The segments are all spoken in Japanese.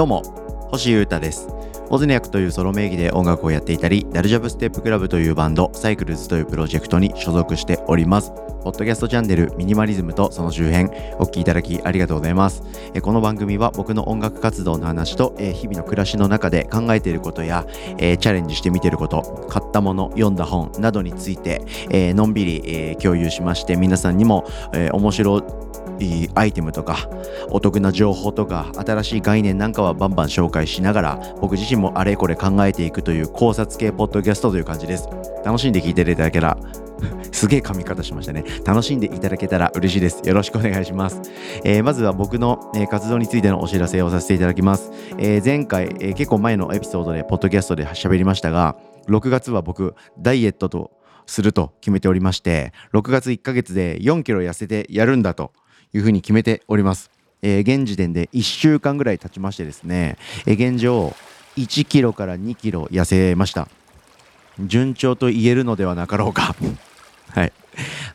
どうも星優太です。オズニャクというソロ名義で音楽をやっていたりダルジャブステップクラブというバンドサイクルズというプロジェクトに所属しております。ポッドキャストチャンネルミニマリズムとその周辺お聞きいただきありがとうございます。この番組は僕の音楽活動の話と日々の暮らしの中で考えていることやチャレンジしてみていること買ったもの読んだ本などについてのんびり共有しまして皆さんにも面白いアイテムとかお得な情報とか新しい概念なんかはバンバン紹介しながら僕自身もあれこれ考えていくという考察系ポッドキャストという感じです楽しんで聞いていただけたら すげえ噛み方しましたね。楽しんでいただけたら嬉しいです。よろしくお願いします。えー、まずは僕の、活動についてのお知らせをさせていただきます。えー、前回、え結構前のエピソードで、ポッドキャストで喋りましたが、6月は僕、ダイエットとすると決めておりまして、6月1ヶ月で4キロ痩せてやるんだというふうに決めております。えー、現時点で1週間ぐらい経ちましてですね、えー、現状1キロから2キロ痩せました。順調と言えるのではなかろうか。はい。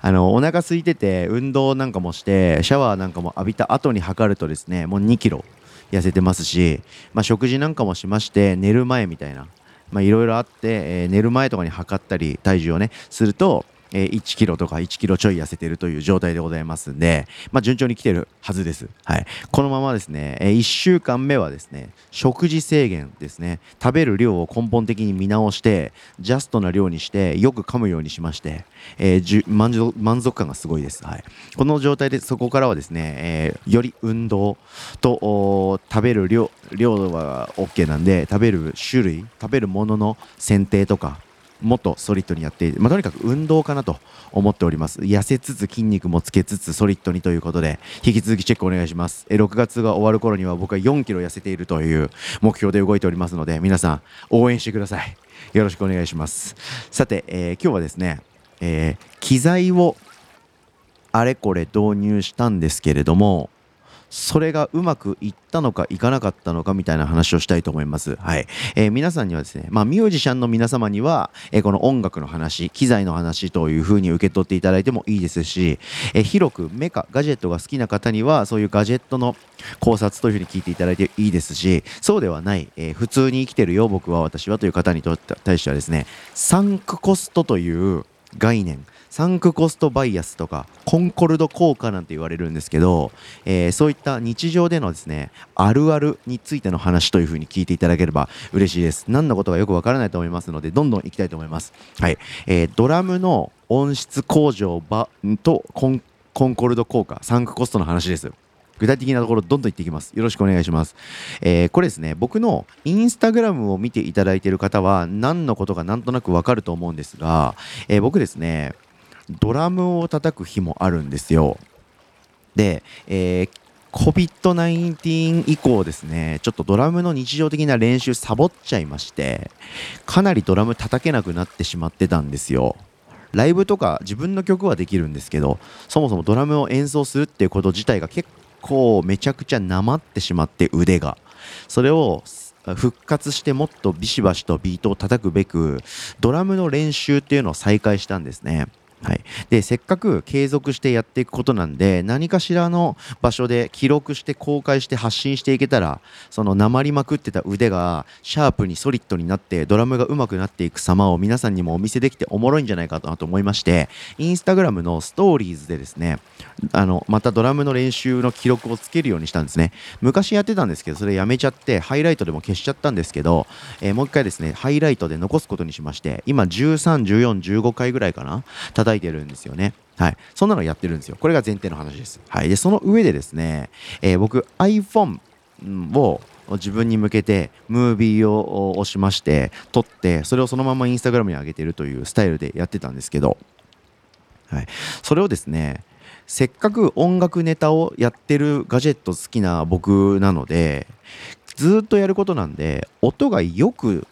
あの、お腹空いてて、運動なんかもして、シャワーなんかも浴びた後に測るとですね、もう2キロ痩せてますし、まあ、食事なんかもしまして、寝る前みたいな、まあ、いろいろあって、えー、寝る前とかに測ったり、体重をね、すると、え1キロとか1キロちょい痩せてるという状態でございますんで、まあ、順調に来てるはずです。はい。このままですね、え1週間目はですね、食事制限ですね、食べる量を根本的に見直して、ジャストな量にして、よく噛むようにしまして、えー、満足満足感がすごいです。はい。この状態でそこからはですね、えー、より運動と食べる量、量は OK なんで、食べる種類、食べるものの選定とか、もっとソリッドにやってまあ、とにかく運動かなと思っております。痩せつつ筋肉もつけつつソリッドにということで引き続きチェックお願いします。え6月が終わる頃には僕は4キロ痩せているという目標で動いておりますので皆さん応援してください。よろしくお願いします。さて、えー、今日はですね、えー、機材をあれこれ導入したんですけれどもそれがうまくいったのかいかなかったのかみたいな話をしたいと思います。はい。えー、皆さんにはですね、まあミュージシャンの皆様には、えー、この音楽の話、機材の話というふうに受け取っていただいてもいいですし、えー、広くメカ、ガジェットが好きな方には、そういうガジェットの考察というふうに聞いていただいていいですし、そうではない、えー、普通に生きてるよ、僕は私はという方に対してはですね、サンクコストという概念、サンクコストバイアスとかコンコルド効果なんて言われるんですけど、えー、そういった日常でのですねあるあるについての話というふうに聞いていただければ嬉しいです。何のことかよくわからないと思いますのでどんどんいきたいと思います。はい、えー、ドラムの音質向上ばとコンコンコルド効果サンクコストの話です。具体的なところどんどんいっていきます。よろしくお願いします。えー、これですね、僕のインスタグラムを見ていただいている方は何のことかなんとなくわかると思うんですが、えー、僕ですね、ドラムを叩く日もあるんですよ。で、えー COVID-19 以降ですね、ちょっとドラムの日常的な練習サボっちゃいまして、かなりドラム叩けなくなってしまってたんですよ。ライブとか自分の曲はできるんですけど、そもそもドラムを演奏するっていうこと自体が結構めちゃくちゃなまってしまって腕が。それを復活してもっとビシバシとビートを叩くべくドラムの練習っていうのを再開したんですね。はい、でせっかく継続してやっていくことなんで何かしらの場所で記録して公開して発信していけたらそのなまりまくってた腕がシャープにソリッドになってドラムが上手くなっていく様を皆さんにもお見せできておもろいんじゃないかなと思いましてインスタグラムのストーリーズでですねあのまたドラムの練習の記録をつけるようにしたんですね。昔やってたんですけどそれやめちゃってハイライトでも消しちゃったんですけど、えー、もう一回ですねハイライトで残すことにしまして今131415回ぐらいかな叩いてるんですよね。はい。そんなのやってるんですよ。これが前提の話です。はい。で、その上でですね、えー、僕 iPhone を自分に向けてムービーを押しまして撮ってそれをそのままインスタグラムに上げてるというスタイルでやってたんですけど、はい、それをですねせっかく音楽ネタをやってるガジェット好きな僕なのでずっとやることなんで音がよく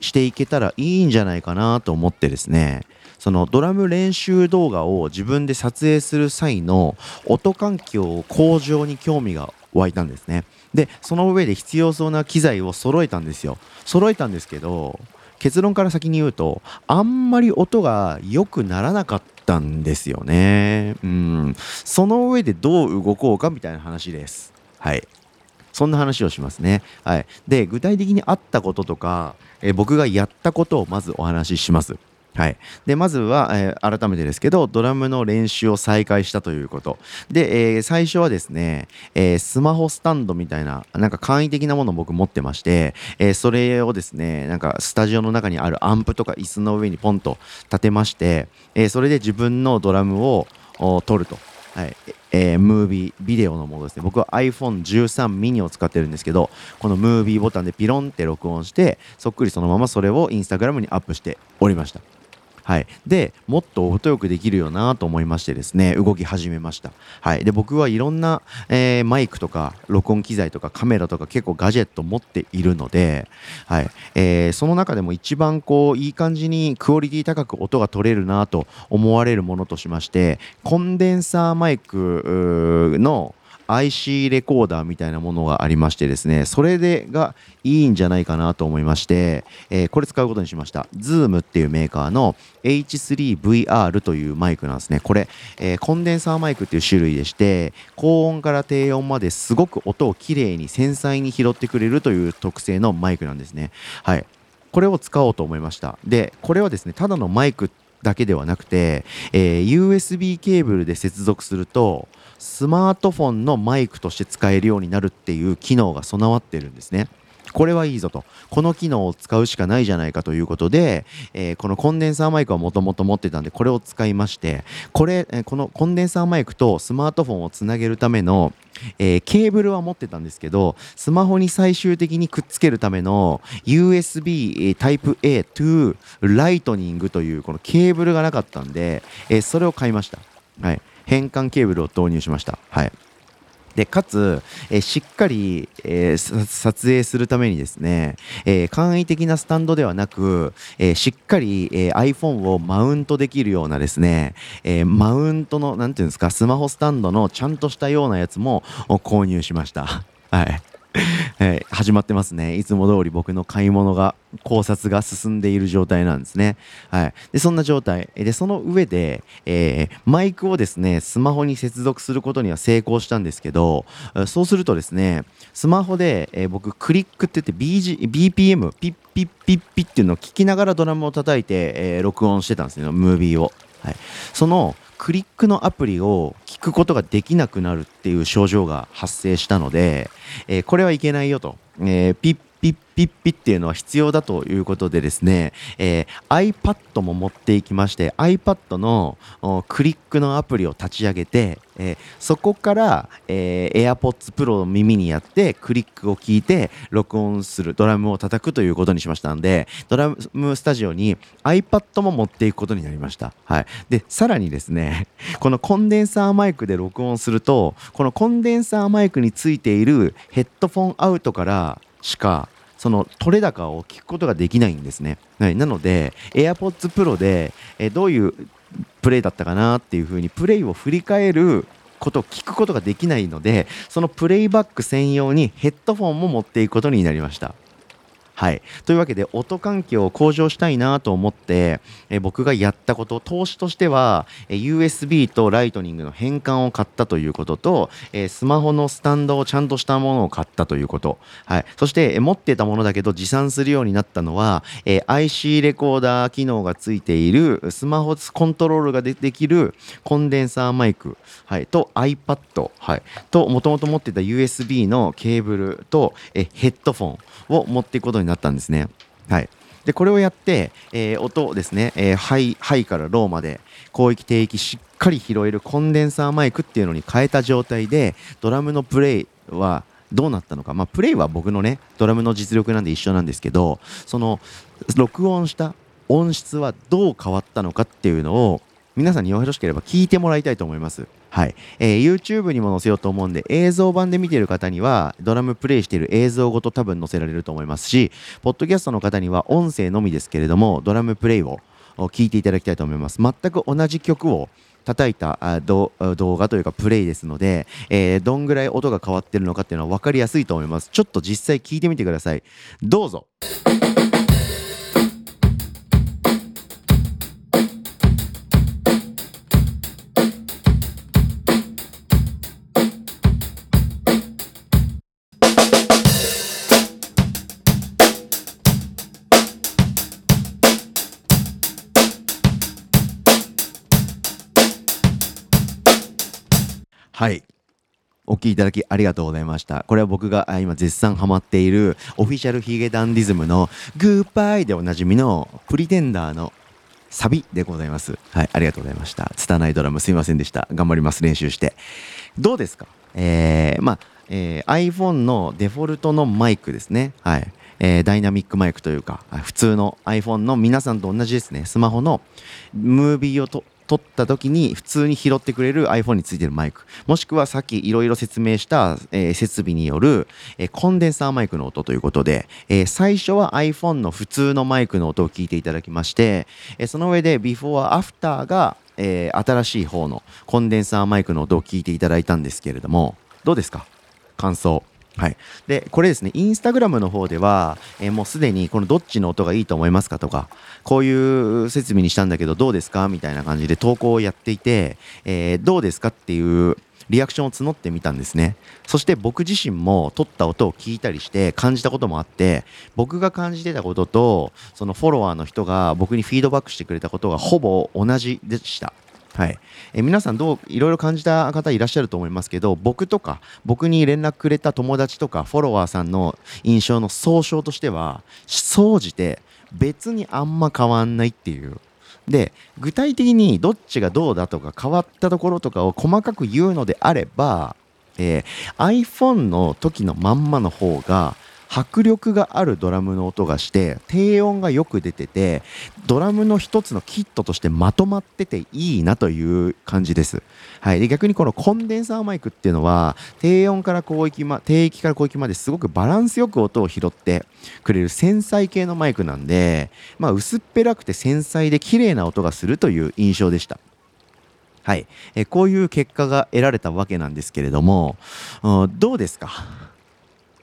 していけたらいいんじゃないかなと思ってですね。そのドラム練習動画を自分で撮影する際の音環境向上に興味が湧いたんですね。でその上で必要そうな機材を揃えたんですよ。揃えたんですけど結論から先に言うとあんまり音が良くならなかったんですよね。うん。その上でどう動こうかみたいな話です。はい。そんな話をしますね。はい。で、具体的にあったこととか、えー、僕がやったことをまずお話しします。はい、でまずは、えー、改めてですけどドラムの練習を再開したということで、えー、最初はですね、えー、スマホスタンドみたいななんか簡易的なものを僕持ってまして、えそれをですねなんかスタジオの中にあるアンプとか椅子の上にポンと立てまして、えそれで自分のドラムを撮ると。はいえー、ムービー、ビデオのものですね。僕は iPhone13 mini を使ってるんですけど、このムービーボタンでピロンって録音して、そっくりそのままそれをインスタグラムにアップしておりました。はい、でもっと音よくできるよなと思いましてですね動き始めました、はい、で僕はいろんな、えー、マイクとか録音機材とかカメラとか結構ガジェット持っているので、はい。えー、その中でも一番こういい感じにクオリティ高く音が取れるなと思われるものとしましてコンデンサーマイクの IC レコーダーみたいなものがありましてですね、それでがいいんじゃないかなと思いまして、えー、これ使うことにしました。Zoom っていうメーカーの H3VR というマイクなんですね。これ、えー、コンデンサーマイクっていう種類でして、高音から低音まですごく音をきれいに繊細に拾ってくれるという特性のマイクなんですね。はい。これを使おうと思いました。で、これはですね、ただのマイクだけではなくて、えー、USB ケーブルで接続すると、スマートフォンのマイクとして使えるようになるっていう機能が備わってるんですね。これはいいぞと。この機能を使うしかないじゃないかということで、えー、このコンデンサーマイクはもともと持ってたんで、これを使いまして、これ、え、このコンデンサーマイクとスマートフォンをつなげるための、えー、ケーブルは持ってたんですけど、スマホに最終的にくっつけるための USB Type A to Lightning というこのケーブルがなかったんで、えそれを買いました。はい。変換ケーブルを導入しました。はい。で、かつ、えー、しっかり、えー、撮影するためにですね、えー、簡易的なスタンドではなく、えしっかり、え iPhone をマウントできるようなですね、えマウントの、なんていうんですか、スマホスタンドのちゃんとしたようなやつも購入しました。はい。え ー、始まってますね。いつも通り僕の買い物が、考察が進んでいる状態なんですね。はい。で、そんな状態。で、その上で、えー、マイクをですね、スマホに接続することには成功したんですけど、そうするとですね、スマホで、えー、僕、クリックって言って BG、BPM、ピッピッピッピッっていうのを聞きながらドラムを叩いて、えー、録音してたんですよ、ムービーを。はい。その、クリックのアプリを聞くことができなくなるっていう症状が発生したので、えー、これはいけないよと、えー、ピッピッピッピッっていうのは必要だということでですね、えー、iPad も持っていきまして iPad のクリックのアプリを立ち上げて、えー、そこから、えー、AirPods Pro を耳にやってクリックを聞いて録音するドラムを叩くということにしましたんでドラムスタジオに iPad も持っていくことになりました、はい、でさらにですねこのコンデンサーマイクで録音するとこのコンデンサーマイクについているヘッドフォンアウトからしかその取れ高を聞くことができないんですね。はい、なので AirPods Pro で、えどういうプレイだったかなっていうふうにプレイを振り返ることを聞くことができないのでそのプレイバック専用にヘッドフォンも持っていくことになりました。はい。というわけで、音環境を向上したいなと思って、え僕がやったこと、投資としては、え USB とライトニングの変換を買ったということと、えスマホのスタンドをちゃんとしたものを買ったということ。はい。そして、え持ってたものだけど持参するようになったのは、え IC レコーダー機能がついているスマホコントロールができるコンデンサーマイク、はい、と iPad、はい、と、もともと持ってた USB のケーブルと、えヘッドフォンを持っていくことになったんですね。はい。で、これをやって、えー、音ですね、えー、ハイ、ハイからローまで広域低域しっかり拾えるコンデンサーマイクっていうのに変えた状態で、ドラムのプレイはどうなったのか。まあ、プレイは僕のね、ドラムの実力なんで一緒なんですけど、その、録音した音質はどう変わったのかっていうのを、皆さんによろしければ聞いてもらいたいと思います。はい。えー、YouTube にも載せようと思うんで、映像版で見てる方には、ドラムプレイしてる映像ごと多分載せられると思いますし、ポッドキャストの方には音声のみですけれども、ドラムプレイを聞いていただきたいと思います。全く同じ曲を叩いた動画というかプレイですので、えー、どんぐらい音が変わってるのかっていうのは分かりやすいと思います。ちょっと実際聞いてみてください。どうぞ。はい。お聞きいただきありがとうございました。これは僕が今絶賛ハマっているオフィシャルヒゲダンディズムのグッバイでおなじみのプリテンダーのサビでございます。はい、ありがとうございました。拙いドラムすいませんでした。頑張ります、練習して。どうですか？えー、まあ、えー iPhone のデフォルトのマイクですね。はい。えーダイナミックマイクというか、普通の iPhone の皆さんと同じですね。スマホのムービーをと撮った時に普通に拾ってくれる iPhone についてるマイク。もしくはさっきいろいろ説明した、えー設備による、えーコンデンサーマイクの音ということで、えー最初は iPhone の普通のマイクの音を聞いていただきまして、えその上で Before After が、え新しい方のコンデンサーマイクの音を聞いていただいたんですけれども、どうですか？感想。はい。で、これですね、インスタグラムの方では、えーもうすでにこのどっちの音がいいと思いますかとか、こういう設備にしたんだけどどうですかみたいな感じで投稿をやっていて、えーどうですかっていうリアクションを募ってみたんですね。そして僕自身も撮った音を聞いたりして感じたこともあって、僕が感じてたことと、そのフォロワーの人が僕にフィードバックしてくれたことがほぼ同じでした。はい、え皆さんどういろいろ感じた方いらっしゃると思いますけど僕とか僕に連絡くれた友達とかフォロワーさんの印象の総称としては総じて別にあんま変わんないっていう。で具体的にどっちがどうだとか変わったところとかを細かく言うのであれば、えー iPhone の時のまんまの方が迫力があるドラムの音がして低音がよく出ててドラムの一つのキットとしてまとまってていいなという感じです。はい、で逆にこのコンデンサーマイクっていうのは低音から広域、ま、低域から広域まですごくバランスよく音を拾ってくれる繊細系のマイクなんで、まあ、薄っぺらくて繊細で綺麗な音がするという印象でした。はい、えこういう結果が得られたわけなんですけれども、うんどうですか？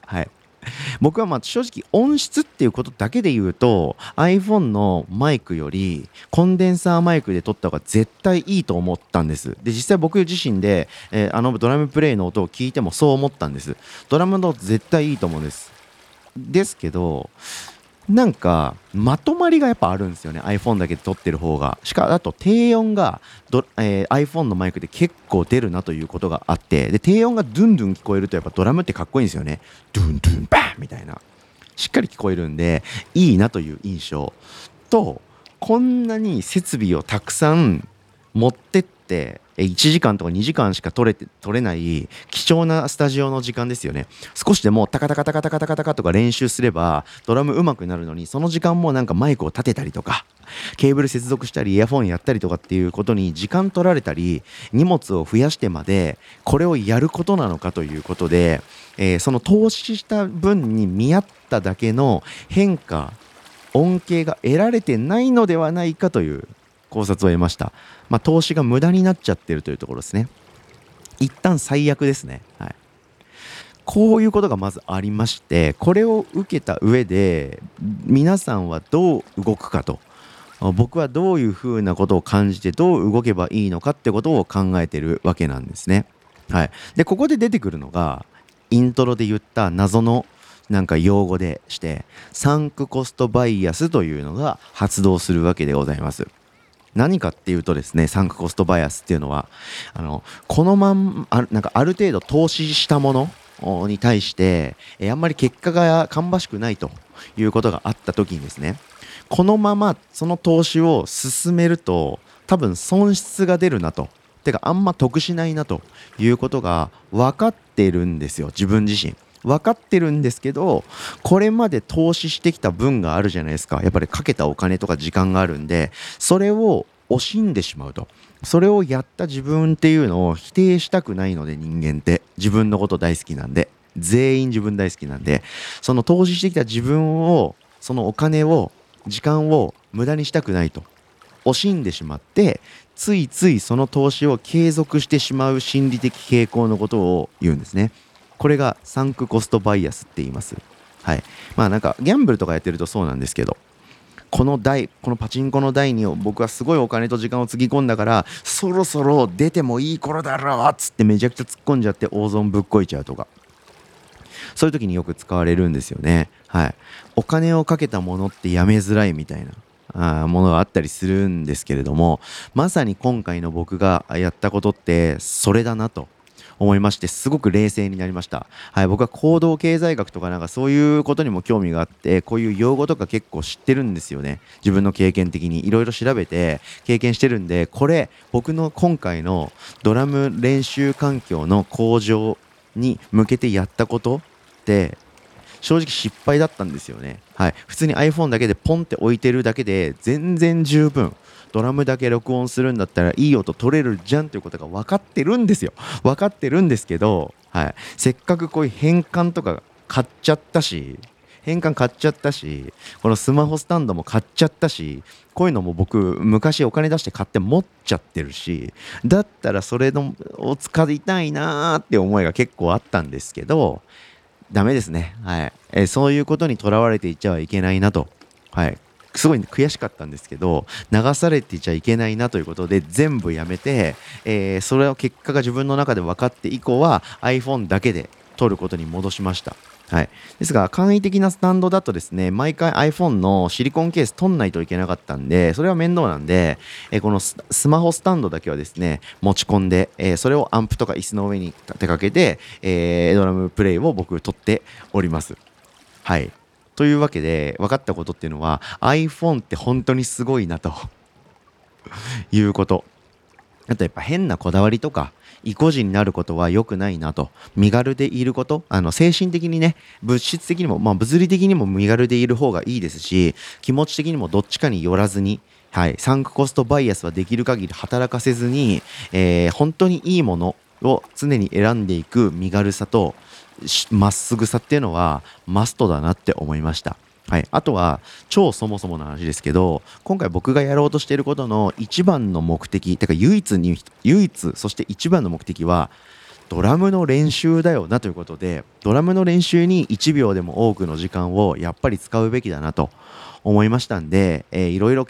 はい 僕はまあ正直音質っていうことだけで言うと iPhone のマイクよりコンデンサーマイクで撮った方が絶対いいと思ったんです。で実際僕自身で、えーあのドラムプレイの音を聞いてもそう思ったんです。ドラムの音絶対いいと思うんです。ですけどなんかまとまりがやっぱあるんですよね。iPhone だけで撮ってる方が。しかあと低音がど、えー iPhone のマイクで結構出るなということがあって。で低音がドゥンドゥン聞こえるとやっぱドラムってかっこいいんですよね。ドゥンドゥンバーンみたいな。しっかり聞こえるんでいいなという印象。とこんなに設備をたくさん持ってって1時間とか2時間しか取れて取れない貴重なスタジオの時間ですよね。少しでもタカタカタカタカタカタカとか練習すればドラム上手くなるのにその時間もなんかマイクを立てたりとかケーブル接続したりイヤフォンやったりとかっていうことに時間取られたり荷物を増やしてまでこれをやることなのかということで、えーその投資した分に見合っただけの変化恩恵が得られてないのではないかという考察を得ました、まあ、投資が無駄になっちゃってるというところですね。一旦最悪ですね。はい。こういうことがまずありましてこれを受けた上で皆さんはどう動くかと。僕はどういうふうなことを感じてどう動けばいいのかってことを考えてるわけなんですね。はい、でここで出てくるのがイントロで言った謎のなんか用語でしてサンクコストバイアスというのが発動するわけでございます。何かっていうとですねサンクコストバイアスっていうのはあのこのまんあなんかある程度投資したものに対してえあんまり結果が芳しくないということがあった時にですねこのままその投資を進めると多分損失が出るなと。てかあんま得しないなということが分かってるんですよ自分自身。分かってるんですけどこれまで投資してきた分があるじゃないですか。やっぱりかけたお金とか時間があるんでそれを惜しんでしまうと。それをやった自分っていうのを否定したくないので人間って。自分のこと大好きなんで。全員自分大好きなんで。その投資してきた自分をそのお金を時間を無駄にしたくないと。惜しんでしまってついついその投資を継続してしまう心理的傾向のことを言うんですね。これがサンクコストバイアスって言います。はい。まあなんかギャンブルとかやってるとそうなんですけどこの台このパチンコの台に僕はすごいお金と時間をつぎ込んだからそろそろ出てもいい頃だろっつってめちゃくちゃ突っ込んじゃって大損ぶっこいちゃうとか。そういう時によく使われるんですよね。はい。お金をかけたものってやめづらいみたいなあものがあったりするんですけれどもまさに今回の僕がやったことってそれだなと。思いましてすごく冷静になりました、はい、僕は行動経済学とかなんかそういうことにも興味があってこういう用語とか結構知ってるんですよね。自分の経験的に。いろいろ調べて経験してるんでこれ僕の今回のドラム練習環境の向上に向けてやったことって正直失敗だったんですよね。はい。普通に iPhone だけでポンって置いてるだけで全然十分。ドラムだけ録音するんだったらいい音取れるじゃんということが分かってるんですよ。分かってるんですけど、はい。せっかくこういう変換とか買っちゃったし、変換買っちゃったし、このスマホスタンドも買っちゃったし、こういうのも僕、昔お金出して買って持っちゃってるし、だったらそれのを使いたいなーって思いが結構あったんですけど、ダメですね。はい。えー、そういうことにとらわれていっちゃはいけないなと。はい。すごい悔しかったんですけど、流されていちゃいけないなということで、全部やめて、えー、それを結果が自分の中で分かって以降は iPhone だけで撮ることに戻しました。はい、ですが簡易的なスタンドだとですね毎回 iPhone のシリコンケース取んないといけなかったんでそれは面倒なんで、えこのスマホスタンドだけはですね持ち込んで、えそれをアンプとか椅子の上に立てかけて、えドラムプレイを僕撮っております。はい。というわけで分かったことっていうのは iPhone って本当にすごいなと。いうこと。あとやっぱ変なこだわりとか意固地になることは良くないなと。身軽でいること、あの、精神的にね、物質的にも、まあ、物理的にも身軽でいる方がいいですし、気持ち的にもどっちかによらずに、はい、サンクコストバイアスはできる限り働かせずに、えー、本当にいいものを常に選んでいく身軽さと、まっすぐさっていうのはマストだなって思いました。はい、あとは超そもそもの話ですけど今回僕がやろうとしていることの一番の目的てか唯一に唯一そして一番の目的はドラムの練習だよなということでドラムの練習に1秒でも多くの時間をやっぱり使うべきだなと思いましたんで、えー、いろいろ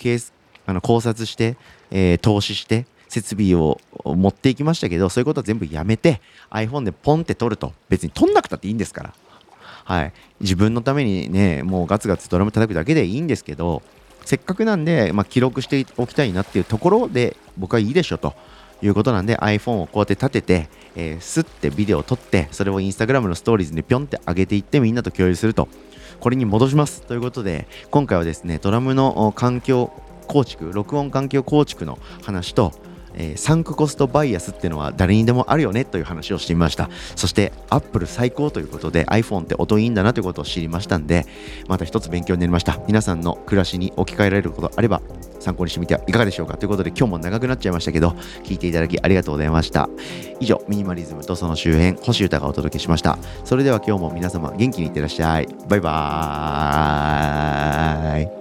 あの考察して、えー、投資して設備を持っていきましたけどそういうことは全部やめて iPhone でポンって撮ると。別に撮んなくたっていいんですから。はい、自分のためにねもうガツガツドラム叩くだけでいいんですけどせっかくなんで、まあ、記録しておきたいなっていうところで僕はいいでしょということなんで iPhone をこうやって立てて、えー、スッてビデオを撮ってそれを Instagram のストーリーズにぴょんって上げていってみんなと共有すると。これに戻しますということで今回はですねドラムの環境構築録音環境構築の話とえー、サンクコストバイアスっていうのは誰にでもあるよねという話をしてみました。そしてアップル最高ということで iPhone って音いいんだなということを知りましたんでまた一つ勉強になりました。皆さんの暮らしに置き換えられることあれば参考にしてみてはいかがでしょうかということで今日も長くなっちゃいましたけど聞いていただきありがとうございました。以上ミニマリズムとその周辺星歌がお届けしました。それでは今日も皆様元気にいってらっしゃい。バイバーイ。